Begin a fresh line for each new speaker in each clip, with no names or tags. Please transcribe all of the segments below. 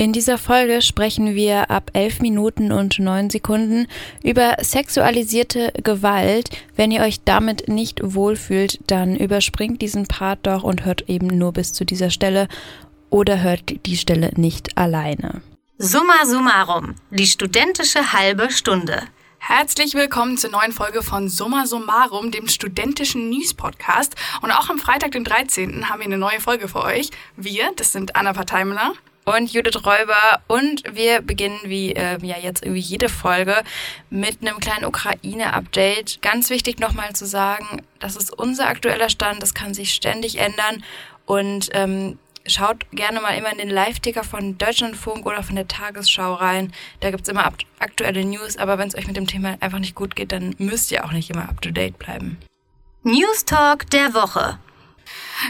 In dieser Folge sprechen wir ab 11 Minuten und 9 Sekunden über sexualisierte Gewalt. Wenn ihr euch damit nicht wohlfühlt, dann überspringt diesen Part doch und hört eben nur bis zu dieser Stelle oder hört die Stelle nicht alleine.
Summa summarum, die studentische halbe Stunde.
Herzlich willkommen zur neuen Folge von Summa Summarum, dem studentischen News-Podcast. Und auch am Freitag, den 13. haben wir eine neue Folge für euch. Wir, das sind Anna Parteimler
und Judith Räuber. Und wir beginnen wie äh, ja jetzt irgendwie jede Folge mit einem kleinen Ukraine-Update. Ganz wichtig nochmal zu sagen, das ist unser aktueller Stand, das kann sich ständig ändern. Und ähm, schaut gerne mal immer in den Live-Ticker von Deutschlandfunk oder von der Tagesschau rein. Da gibt's immer aktuelle News, aber wenn es euch mit dem Thema einfach nicht gut geht, dann müsst ihr auch nicht immer up-to-date bleiben.
News Talk der Woche.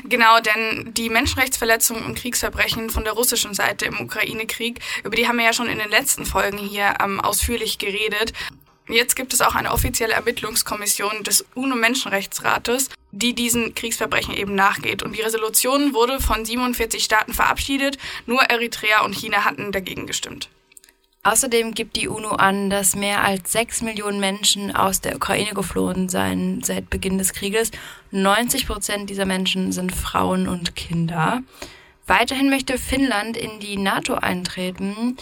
Genau, denn die Menschenrechtsverletzungen und Kriegsverbrechen von der russischen Seite im Ukraine-Krieg, über die haben wir ja schon in den letzten Folgen hier ähm, ausführlich geredet. Jetzt gibt es auch eine offizielle Ermittlungskommission des UNO-Menschenrechtsrates, die diesen Kriegsverbrechen eben nachgeht. Und die Resolution wurde von 47 Staaten verabschiedet, nur Eritrea und China hatten dagegen gestimmt.
Außerdem gibt die UNO an, dass mehr als sechs Millionen Menschen aus der Ukraine geflohen seien seit Beginn des Krieges. 90 Prozent dieser Menschen sind Frauen und Kinder. Weiterhin möchte Finnland in die NATO eintreten.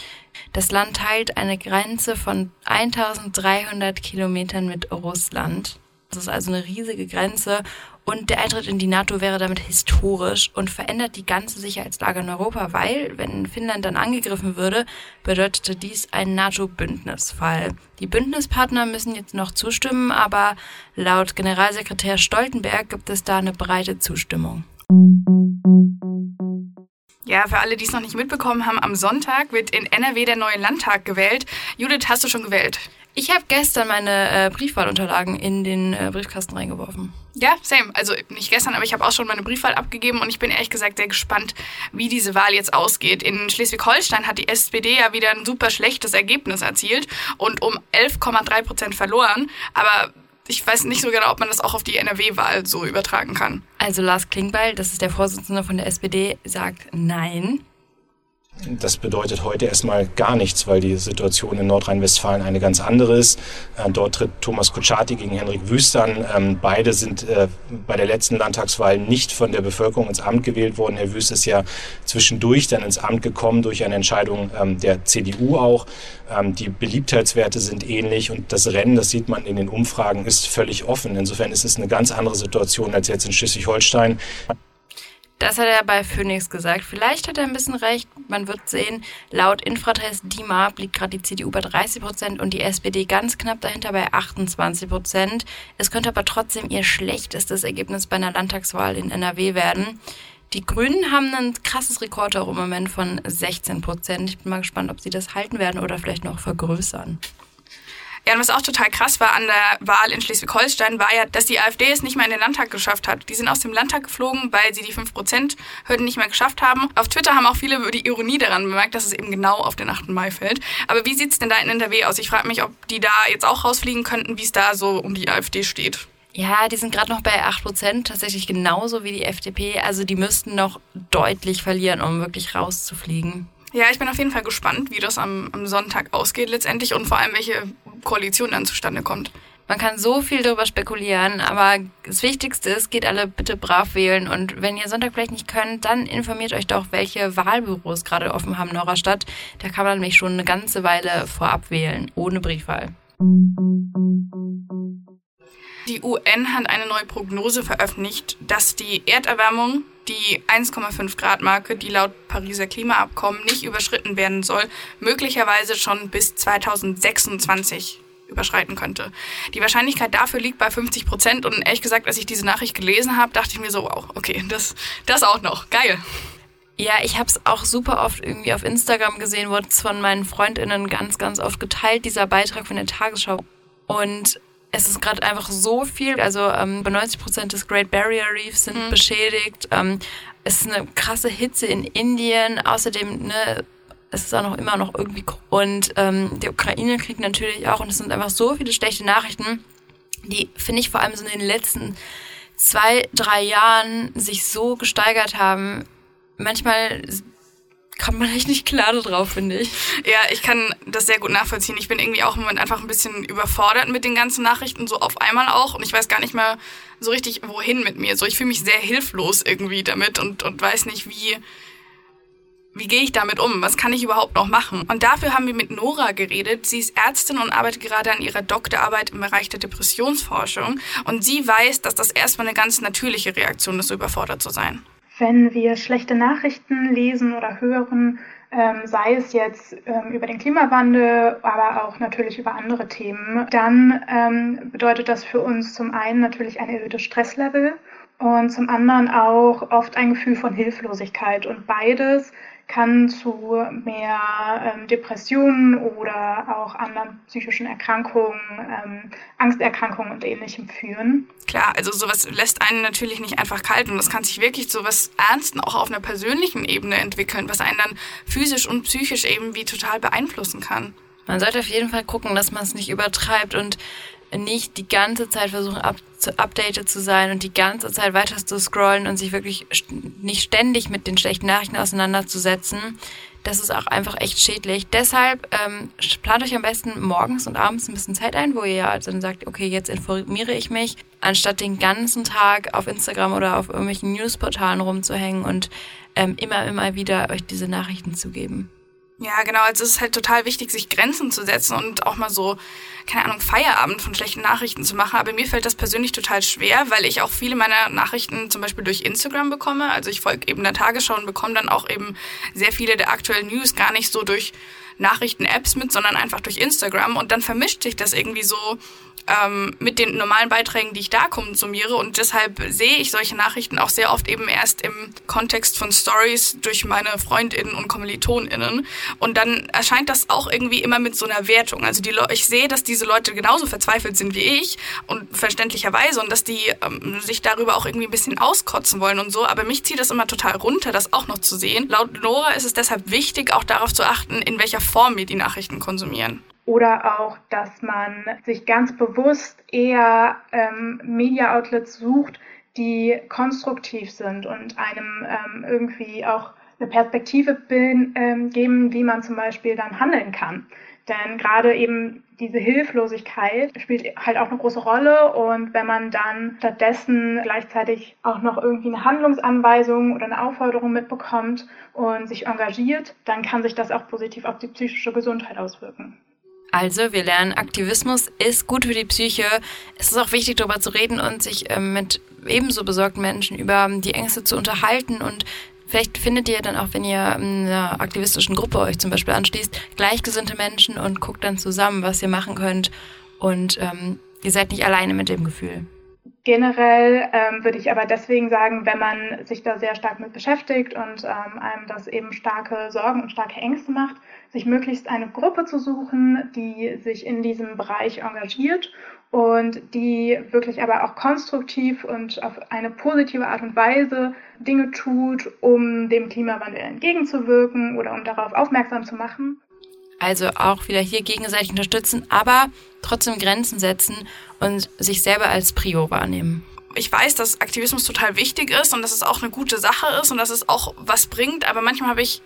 Das Land teilt eine Grenze von 1300 Kilometern mit Russland. Das ist also eine riesige Grenze und der Eintritt in die NATO wäre damit historisch und verändert die ganze Sicherheitslage in Europa, weil, wenn Finnland dann angegriffen würde, bedeutete dies einen NATO-Bündnisfall. Die Bündnispartner müssen jetzt noch zustimmen, aber laut Generalsekretär Stoltenberg gibt es da eine breite Zustimmung.
Ja, für alle, die es noch nicht mitbekommen haben, am Sonntag wird in NRW der neue Landtag gewählt. Judith, hast du schon gewählt?
Ich habe gestern meine äh, Briefwahlunterlagen in den äh, Briefkasten reingeworfen.
Ja, same. Also nicht gestern, aber ich habe auch schon meine Briefwahl abgegeben und ich bin ehrlich gesagt sehr gespannt, wie diese Wahl jetzt ausgeht. In Schleswig-Holstein hat die SPD ja wieder ein super schlechtes Ergebnis erzielt und um 11,3 Prozent verloren. Aber ich weiß nicht so genau, ob man das auch auf die NRW-Wahl so übertragen kann.
Also Lars Klingbeil, das ist der Vorsitzende von der SPD, sagt nein.
Das bedeutet heute erstmal gar nichts, weil die Situation in Nordrhein-Westfalen eine ganz andere ist. Äh, dort tritt Thomas Kutschaty gegen Henrik Wüst an. Ähm, beide sind äh, bei der letzten Landtagswahl nicht von der Bevölkerung ins Amt gewählt worden. Herr Wüst ist ja zwischendurch dann ins Amt gekommen durch eine Entscheidung ähm, der CDU auch. Ähm, die Beliebtheitswerte sind ähnlich und das Rennen, das sieht man in den Umfragen, ist völlig offen. Insofern ist es eine ganz andere Situation als jetzt in Schleswig-Holstein.
Das hat er bei Phoenix gesagt. Vielleicht hat er ein bisschen recht. Man wird sehen. Laut Infratest DIMAP liegt gerade die CDU bei 30 Prozent und die SPD ganz knapp dahinter bei 28 Prozent. Es könnte aber trotzdem ihr schlechtestes Ergebnis bei einer Landtagswahl in NRW werden. Die Grünen haben ein krasses Rekord auch im Moment von 16 Prozent. Ich bin mal gespannt, ob sie das halten werden oder vielleicht noch vergrößern.
Ja, und was auch total krass war an der Wahl in Schleswig-Holstein, war ja, dass die AfD es nicht mehr in den Landtag geschafft hat. Die sind aus dem Landtag geflogen, weil sie die 5%-Hürden nicht mehr geschafft haben. Auf Twitter haben auch viele die Ironie daran bemerkt, dass es eben genau auf den 8. Mai fällt. Aber wie sieht's denn da in NRW aus? Ich frage mich, ob die da jetzt auch rausfliegen könnten, wie es da so um die AfD steht.
Ja, die sind gerade noch bei 8%, tatsächlich genauso wie die FDP. Also die müssten noch deutlich verlieren, um wirklich rauszufliegen.
Ja, ich bin auf jeden Fall gespannt, wie das am, am Sonntag ausgeht letztendlich und vor allem, welche Koalition dann zustande kommt.
Man kann so viel darüber spekulieren, aber das Wichtigste ist, geht alle bitte brav wählen. Und wenn ihr Sonntag vielleicht nicht könnt, dann informiert euch doch, welche Wahlbüros gerade offen haben in eurer Stadt. Da kann man nämlich schon eine ganze Weile vorab wählen, ohne Briefwahl.
Die UN hat eine neue Prognose veröffentlicht, dass die Erderwärmung die 1,5 Grad Marke, die laut Pariser Klimaabkommen nicht überschritten werden soll, möglicherweise schon bis 2026 überschreiten könnte. Die Wahrscheinlichkeit dafür liegt bei 50 Prozent und ehrlich gesagt, als ich diese Nachricht gelesen habe, dachte ich mir so, wow, okay, das, das auch noch, geil.
Ja, ich habe es auch super oft irgendwie auf Instagram gesehen, wurde es von meinen Freundinnen ganz, ganz oft geteilt, dieser Beitrag von der Tagesschau. Und es ist gerade einfach so viel. Also ähm, bei 90 Prozent des Great Barrier Reefs sind mhm. beschädigt. Ähm, es ist eine krasse Hitze in Indien. Außerdem, ne, es ist auch noch immer noch irgendwie und ähm, der Ukraine kriegt natürlich auch und es sind einfach so viele schlechte Nachrichten, die finde ich vor allem so in den letzten zwei, drei Jahren sich so gesteigert haben. Manchmal kommt man echt nicht klar drauf, finde ich.
Ja, ich kann das sehr gut nachvollziehen. Ich bin irgendwie auch im Moment einfach ein bisschen überfordert mit den ganzen Nachrichten, so auf einmal auch. Und ich weiß gar nicht mehr so richtig, wohin mit mir. So, ich fühle mich sehr hilflos irgendwie damit und, und weiß nicht, wie, wie gehe ich damit um? Was kann ich überhaupt noch machen? Und dafür haben wir mit Nora geredet. Sie ist Ärztin und arbeitet gerade an ihrer Doktorarbeit im Bereich der Depressionsforschung. Und sie weiß, dass das erstmal eine ganz natürliche Reaktion ist, so überfordert zu sein.
Wenn wir schlechte Nachrichten lesen oder hören, ähm, sei es jetzt ähm, über den Klimawandel, aber auch natürlich über andere Themen, dann ähm, bedeutet das für uns zum einen natürlich ein erhöhtes Stresslevel und zum anderen auch oft ein Gefühl von Hilflosigkeit. Und beides kann zu mehr ähm, Depressionen oder auch anderen psychischen Erkrankungen, ähm, Angsterkrankungen und ähnlichem führen.
Klar, also sowas lässt einen natürlich nicht einfach kalt und das kann sich wirklich zu was Ernsten auch auf einer persönlichen Ebene entwickeln, was einen dann physisch und psychisch eben wie total beeinflussen kann.
Man sollte auf jeden Fall gucken, dass man es nicht übertreibt und nicht die ganze Zeit versuchen, up zu updated zu sein und die ganze Zeit weiter zu scrollen und sich wirklich nicht ständig mit den schlechten Nachrichten auseinanderzusetzen. Das ist auch einfach echt schädlich. Deshalb ähm, plant euch am besten morgens und abends ein bisschen Zeit ein, wo ihr ja dann sagt, okay, jetzt informiere ich mich, anstatt den ganzen Tag auf Instagram oder auf irgendwelchen Newsportalen rumzuhängen und ähm, immer, immer wieder euch diese Nachrichten zu geben.
Ja, genau. Also es ist halt total wichtig, sich Grenzen zu setzen und auch mal so, keine Ahnung, Feierabend von schlechten Nachrichten zu machen. Aber mir fällt das persönlich total schwer, weil ich auch viele meiner Nachrichten zum Beispiel durch Instagram bekomme. Also ich folge eben der Tagesschau und bekomme dann auch eben sehr viele der aktuellen News gar nicht so durch Nachrichten-Apps mit, sondern einfach durch Instagram. Und dann vermischt sich das irgendwie so ähm, mit den normalen Beiträgen, die ich da konsumiere. Und deshalb sehe ich solche Nachrichten auch sehr oft eben erst im Kontext von Stories durch meine FreundInnen und KommilitonInnen. Und dann erscheint das auch irgendwie immer mit so einer Wertung. Also die ich sehe, dass diese Leute genauso verzweifelt sind wie ich und verständlicherweise und dass die ähm, sich darüber auch irgendwie ein bisschen auskotzen wollen und so. Aber mich zieht das immer total runter, das auch noch zu sehen. Laut Nora ist es deshalb wichtig, auch darauf zu achten, in welcher Form wir die Nachrichten konsumieren.
Oder auch, dass man sich ganz bewusst eher ähm, Media-Outlets sucht, die konstruktiv sind und einem ähm, irgendwie auch eine Perspektive bilden, ähm, geben, wie man zum Beispiel dann handeln kann. Denn gerade eben diese Hilflosigkeit spielt halt auch eine große Rolle und wenn man dann stattdessen gleichzeitig auch noch irgendwie eine Handlungsanweisung oder eine Aufforderung mitbekommt und sich engagiert, dann kann sich das auch positiv auf die psychische Gesundheit auswirken.
Also, wir lernen, Aktivismus ist gut für die Psyche. Es ist auch wichtig, darüber zu reden und sich ähm, mit ebenso besorgten Menschen über die Ängste zu unterhalten. Und vielleicht findet ihr dann auch, wenn ihr einer aktivistischen Gruppe euch zum Beispiel anschließt, gleichgesinnte Menschen und guckt dann zusammen, was ihr machen könnt. Und ähm, ihr seid nicht alleine mit dem Gefühl.
Generell ähm, würde ich aber deswegen sagen, wenn man sich da sehr stark mit beschäftigt und ähm, einem das eben starke Sorgen und starke Ängste macht, sich möglichst eine Gruppe zu suchen, die sich in diesem Bereich engagiert und die wirklich aber auch konstruktiv und auf eine positive Art und Weise Dinge tut, um dem Klimawandel entgegenzuwirken oder um darauf aufmerksam zu machen.
Also auch wieder hier gegenseitig unterstützen, aber trotzdem Grenzen setzen und sich selber als Prio wahrnehmen.
Ich weiß, dass Aktivismus total wichtig ist und dass es auch eine gute Sache ist und dass es auch was bringt, aber manchmal habe ich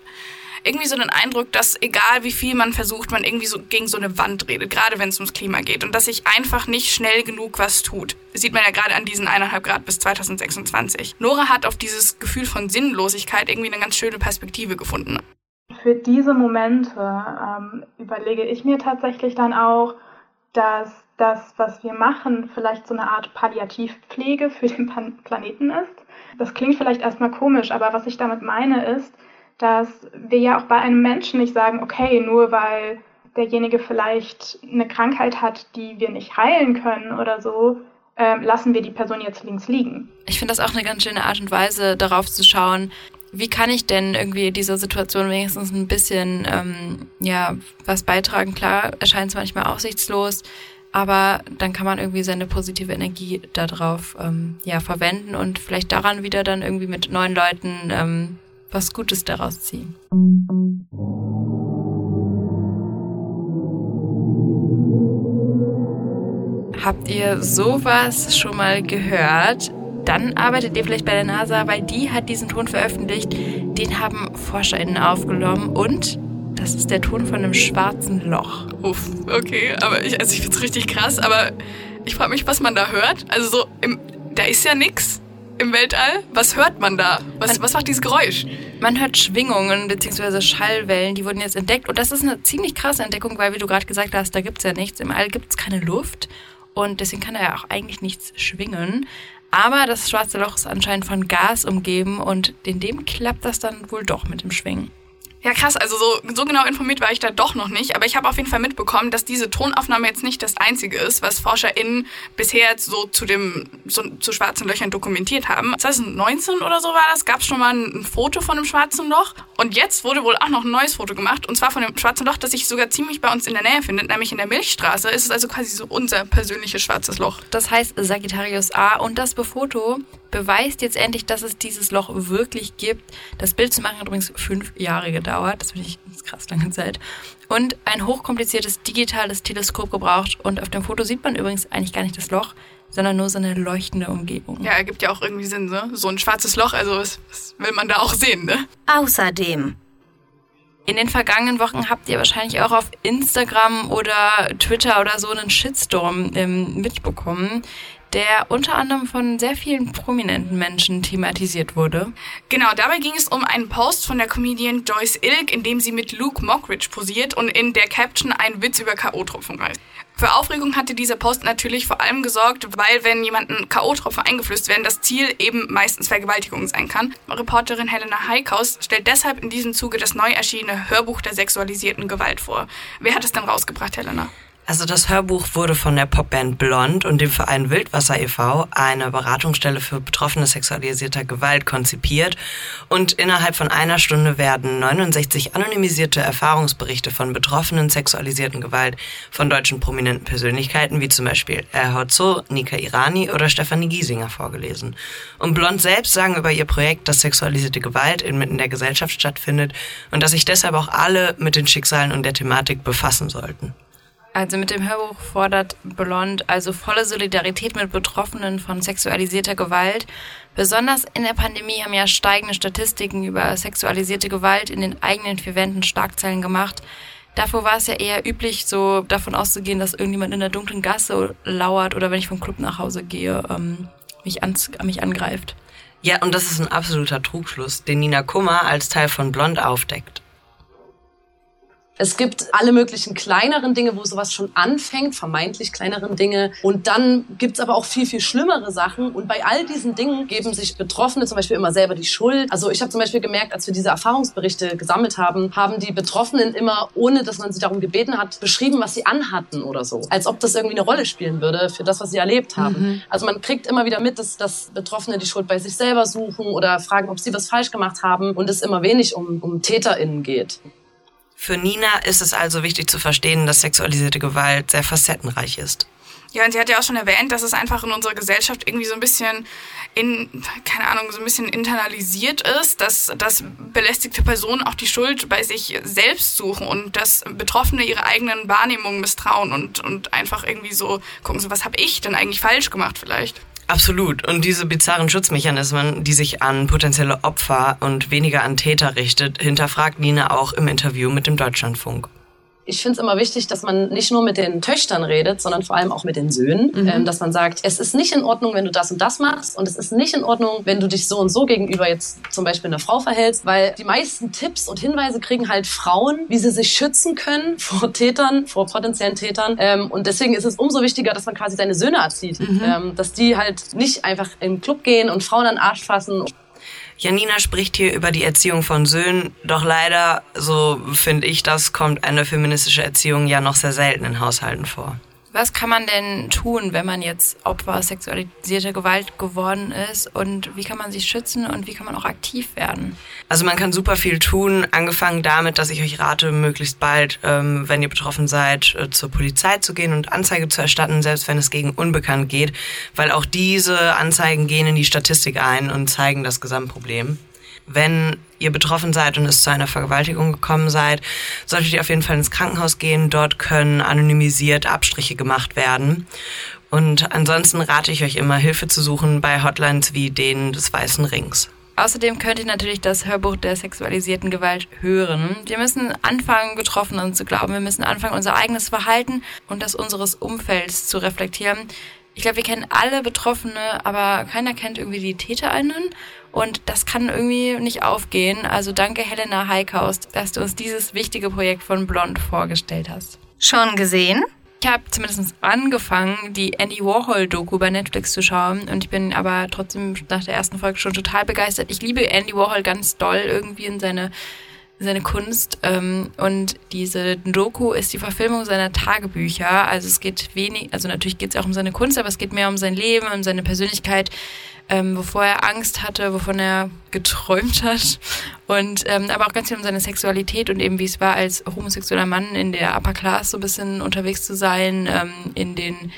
irgendwie so den Eindruck, dass egal wie viel man versucht, man irgendwie so gegen so eine Wand redet, gerade wenn es ums Klima geht und dass sich einfach nicht schnell genug was tut. Das sieht man ja gerade an diesen eineinhalb Grad bis 2026. Nora hat auf dieses Gefühl von Sinnlosigkeit irgendwie eine ganz schöne Perspektive gefunden.
Für diese Momente ähm, überlege ich mir tatsächlich dann auch, dass das, was wir machen, vielleicht so eine Art Palliativpflege für den Planeten ist. Das klingt vielleicht erstmal komisch, aber was ich damit meine ist, dass wir ja auch bei einem Menschen nicht sagen, okay, nur weil derjenige vielleicht eine Krankheit hat, die wir nicht heilen können oder so, äh, lassen wir die Person jetzt links liegen.
Ich finde das auch eine ganz schöne Art und Weise, darauf zu schauen, wie kann ich denn irgendwie dieser Situation wenigstens ein bisschen ähm, ja was beitragen? Klar, erscheint es manchmal aussichtslos, aber dann kann man irgendwie seine positive Energie darauf ähm, ja verwenden und vielleicht daran wieder dann irgendwie mit neuen Leuten ähm, was Gutes daraus ziehen. Habt ihr sowas schon mal gehört? Dann arbeitet ihr vielleicht bei der NASA, weil die hat diesen Ton veröffentlicht, Den haben ForscherInnen aufgenommen und das ist der Ton von einem schwarzen Loch.
Uff, okay, aber ich, also ich find's richtig krass, aber ich frage mich, was man da hört. Also so, im, da ist ja nix im Weltall. Was hört man da? Was, was macht dieses Geräusch?
Man hört Schwingungen bzw. Schallwellen, die wurden jetzt entdeckt. Und das ist eine ziemlich krasse Entdeckung, weil, wie du gerade gesagt hast, da gibt's ja nichts. Im All gibt's keine Luft. Und deswegen kann da ja auch eigentlich nichts schwingen. Aber das schwarze Loch ist anscheinend von Gas umgeben und in dem klappt das dann wohl doch mit dem Schwingen.
Ja, krass. Also so, so genau informiert war ich da doch noch nicht. Aber ich habe auf jeden Fall mitbekommen, dass diese Tonaufnahme jetzt nicht das Einzige ist, was ForscherInnen bisher so zu dem so, zu schwarzen Löchern dokumentiert haben. 2019 oder so war das, gab es schon mal ein, Foto von einem schwarzen Loch. Und jetzt wurde wohl auch noch ein neues Foto gemacht. Und zwar von dem schwarzen Loch, das sich sogar ziemlich bei uns in der Nähe findet, nämlich in der Milchstraße. Ist es also quasi so unser persönliches schwarzes Loch.
Das heißt Sagittarius A. Und das Foto beweist jetzt endlich, dass es dieses Loch wirklich gibt. Das Bild zu machen hat übrigens fünf Jahre gedauert. Das finde ich eine krass lange Zeit. Und ein hochkompliziertes digitales Teleskop gebraucht. Und auf dem Foto sieht man übrigens eigentlich gar nicht das Loch, sondern nur so eine leuchtende Umgebung.
Ja, ergibt ja auch irgendwie Sinn, ne? So ein schwarzes Loch, also was, was will man da auch sehen, ne?
Außerdem.
In den vergangenen Wochen habt ihr wahrscheinlich auch auf Instagram oder Twitter oder so einen Shitstorm ähm, mitbekommen, der unter anderem von sehr vielen prominenten Menschen thematisiert wurde.
Genau, dabei ging es um einen Post von der Comedian Joyce Ilk, in dem sie mit Luke Mockridge posiert und in der Caption einen Witz über K.O.-Tropfen reißt. Für Aufregung hatte dieser Post natürlich vor allem gesorgt, weil wenn jemanden K.O.-Tropfen eingeflößt werden, das Ziel eben meistens Vergewaltigung sein kann. Reporterin Helena Heikaus stellt deshalb in diesem Zuge das neu erschienene Hörbuch der sexualisierten Gewalt vor. Wer hat es denn rausgebracht, Helena?
Also das Hörbuch wurde von der Popband Blond und dem Verein Wildwasser e.V., eine Beratungsstelle für Betroffene sexualisierter Gewalt, konzipiert. Und innerhalb von einer Stunde werden 69 anonymisierte Erfahrungsberichte von Betroffenen sexualisierten Gewalt von deutschen prominenten Persönlichkeiten, wie zum Beispiel Erhotzo, Nika Irani oder Stefanie Giesinger vorgelesen. Und Blond selbst sagen über ihr Projekt, dass sexualisierte Gewalt inmitten der Gesellschaft stattfindet und dass sich deshalb auch alle mit den Schicksalen und der Thematik befassen sollten.
Also mit dem Hörbuch fordert Blond also volle Solidarität mit Betroffenen von sexualisierter Gewalt. Besonders in der Pandemie haben ja steigende Statistiken über sexualisierte Gewalt in den eigenen vier Wänden Schlagzeilen gemacht. Davor war es ja eher üblich, so davon auszugehen, dass irgendjemand in der dunklen Gasse lauert oder wenn ich vom Club nach Hause gehe, ähm, mich, ans, mich angreift.
Ja, und das ist ein absoluter Trugschluss, den Nina Kummer als Teil von Blond aufdeckt.
Es gibt alle möglichen kleineren Dinge, wo sowas schon anfängt, vermeintlich kleineren Dinge. Und dann gibt's aber auch viel, viel schlimmere Sachen. Und bei all diesen Dingen geben sich Betroffene zum Beispiel immer selber die Schuld. Also ich habe zum Beispiel gemerkt, als wir diese Erfahrungsberichte gesammelt haben, haben die Betroffenen immer, ohne dass man sie darum gebeten hat, beschrieben, was sie anhatten oder so. Als ob das irgendwie eine Rolle spielen würde für das, was sie erlebt haben. Mhm. Also man kriegt immer wieder mit, dass, dass Betroffene die Schuld bei sich selber suchen oder fragen, ob sie was falsch gemacht haben und es immer wenig um, um TäterInnen geht.
Für Nina ist es also wichtig zu verstehen, dass sexualisierte Gewalt sehr facettenreich ist.
Ja, und sie hat ja auch schon erwähnt, dass es einfach in unserer Gesellschaft irgendwie so ein bisschen in, keine Ahnung, so ein bisschen internalisiert ist, dass, dass belästigte Personen auch die Schuld bei sich selbst suchen und dass Betroffene ihre eigenen Wahrnehmungen misstrauen und, und einfach irgendwie so gucken, so was habe ich denn eigentlich falsch gemacht vielleicht?
Absolut. Und diese bizarren Schutzmechanismen, die sich an potenzielle Opfer und weniger an Täter richtet, hinterfragt Nina auch im Interview mit dem Deutschlandfunk
ich finde es immer wichtig, dass man nicht nur mit den Töchtern redet, sondern vor allem auch mit den Söhnen. Mhm. Ähm, dass man sagt, es ist nicht in Ordnung, wenn du das und das machst und es ist nicht in Ordnung, wenn du dich so und so gegenüber jetzt zum Beispiel einer Frau verhältst, weil die meisten Tipps und Hinweise kriegen halt Frauen, wie sie sich schützen können vor Tätern, vor potenziellen Tätern. Ähm, und deswegen ist es umso wichtiger, dass man quasi seine Söhne erzieht, mhm. ähm, dass die halt nicht einfach im Club gehen und Frauen an den Arsch fassen.
Janina spricht hier über die Erziehung von Söhnen, doch leider, so finde ich das, kommt eine feministische Erziehung ja noch sehr selten in Haushalten vor.
Was kann man denn tun, wenn man jetzt Opfer sexualisierter Gewalt geworden ist? Und wie kann man sich schützen und wie kann man auch aktiv werden?
Also man kann super viel tun, angefangen damit, dass ich euch rate, möglichst bald, ähm, wenn ihr betroffen seid, äh, zur Polizei zu gehen und Anzeige zu erstatten, selbst wenn es gegen Unbekannt geht, weil auch diese Anzeigen gehen in die Statistik ein und zeigen das Gesamtproblem wenn ihr betroffen seid und es zu einer Vergewaltigung gekommen seid, solltet ihr auf jeden Fall ins Krankenhaus gehen. Dort können anonymisiert Abstriche gemacht werden. Und ansonsten rate ich euch immer, Hilfe zu suchen bei Hotlines wie denen des Weißen Rings.
Außerdem könnt ihr natürlich das Hörbuch der sexualisierten Gewalt hören. Wir müssen anfangen, Betroffenen zu glauben. Wir müssen anfangen, unser eigenes Verhalten und das unseres Umfelds zu reflektieren. Ich glaube, wir kennen alle Betroffene, aber keiner kennt irgendwie die TäterInnen. Und das kann irgendwie nicht aufgehen. Also danke Helena Heikaus, dass du uns dieses wichtige Projekt von Blond vorgestellt hast.
Schon gesehen?
Ich habe zumindest angefangen, die Andy Warhol-Doku bei Netflix zu schauen und ich bin aber trotzdem nach der ersten Folge schon total begeistert. Ich liebe Andy Warhol ganz doll irgendwie in seine seine Kunst ähm, und diese Doku ist die Verfilmung seiner Tagebücher. Also es geht wenig, also natürlich geht es auch um seine Kunst, aber es geht mehr um sein Leben, um seine Persönlichkeit, ähm, wovor er Angst hatte, wovon er geträumt hat und ähm, aber auch ganz viel um seine Sexualität und eben wie es war als homosexueller Mann in der Upper Class so ein bisschen unterwegs zu sein ähm, in den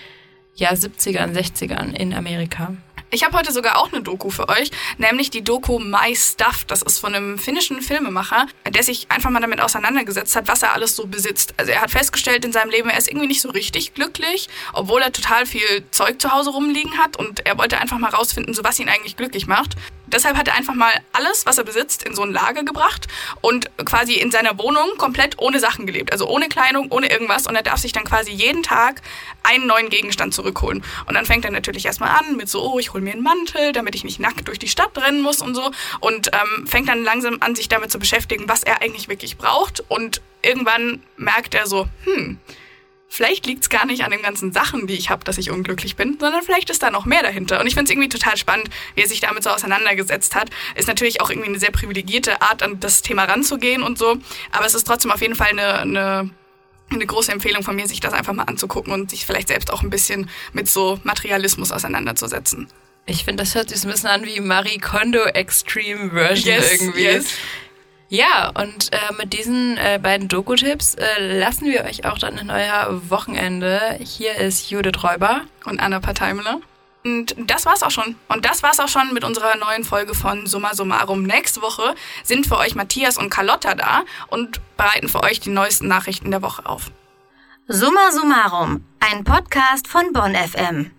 ja 70ern, 60ern in Amerika.
Ich habe heute sogar auch eine Doku für euch, nämlich die Doku My Stuff. Das ist von einem finnischen Filmemacher, der sich einfach mal damit auseinandergesetzt hat, was er alles so besitzt. Also er hat festgestellt in seinem Leben, er ist irgendwie nicht so richtig glücklich, obwohl er total viel Zeug zu Hause rumliegen hat und er wollte einfach mal rausfinden, so was ihn eigentlich glücklich macht. Deshalb hat er einfach mal alles, was er besitzt, in so ein Lager gebracht und quasi in seiner Wohnung komplett ohne Sachen gelebt. Also ohne Kleidung, ohne irgendwas. Und er darf sich dann quasi jeden Tag einen neuen Gegenstand zurückholen. Und dann fängt er natürlich erstmal an mit so, oh, ich hole mir einen Mantel, damit ich nicht nackt durch die Stadt rennen muss und so. Und ähm, fängt dann langsam an, sich damit zu beschäftigen, was er eigentlich wirklich braucht. Und irgendwann merkt er so, hm, vielleicht liegt es gar nicht an den ganzen Sachen, die ich habe, dass ich unglücklich bin, sondern vielleicht ist da noch mehr dahinter. Und ich finde es irgendwie total spannend, wie er sich damit so auseinandergesetzt hat. Ist natürlich auch irgendwie eine sehr privilegierte Art, an das Thema ranzugehen und so. Aber es ist trotzdem auf jeden Fall eine, eine eine große Empfehlung von mir, sich das einfach mal anzugucken und sich vielleicht selbst auch ein bisschen mit so Materialismus auseinanderzusetzen.
Ich finde, das hört sich so ein bisschen an wie Marie Kondo Extreme Version
Yes,
irgendwie.
yes.
Ja, und äh, mit diesen äh, beiden Doku-Tipps äh, lassen wir euch auch dann in euer Wochenende. Hier ist Judith Räuber.
und Anna Parteimler. Und das war's auch schon. Und das war's auch schon mit unserer neuen Folge von Summa Summarum. Nächste Woche sind für euch Matthias und Carlotta da und bereiten für euch die neuesten Nachrichten der Woche auf.
Summa Summarum, ein Podcast von Bonn FM.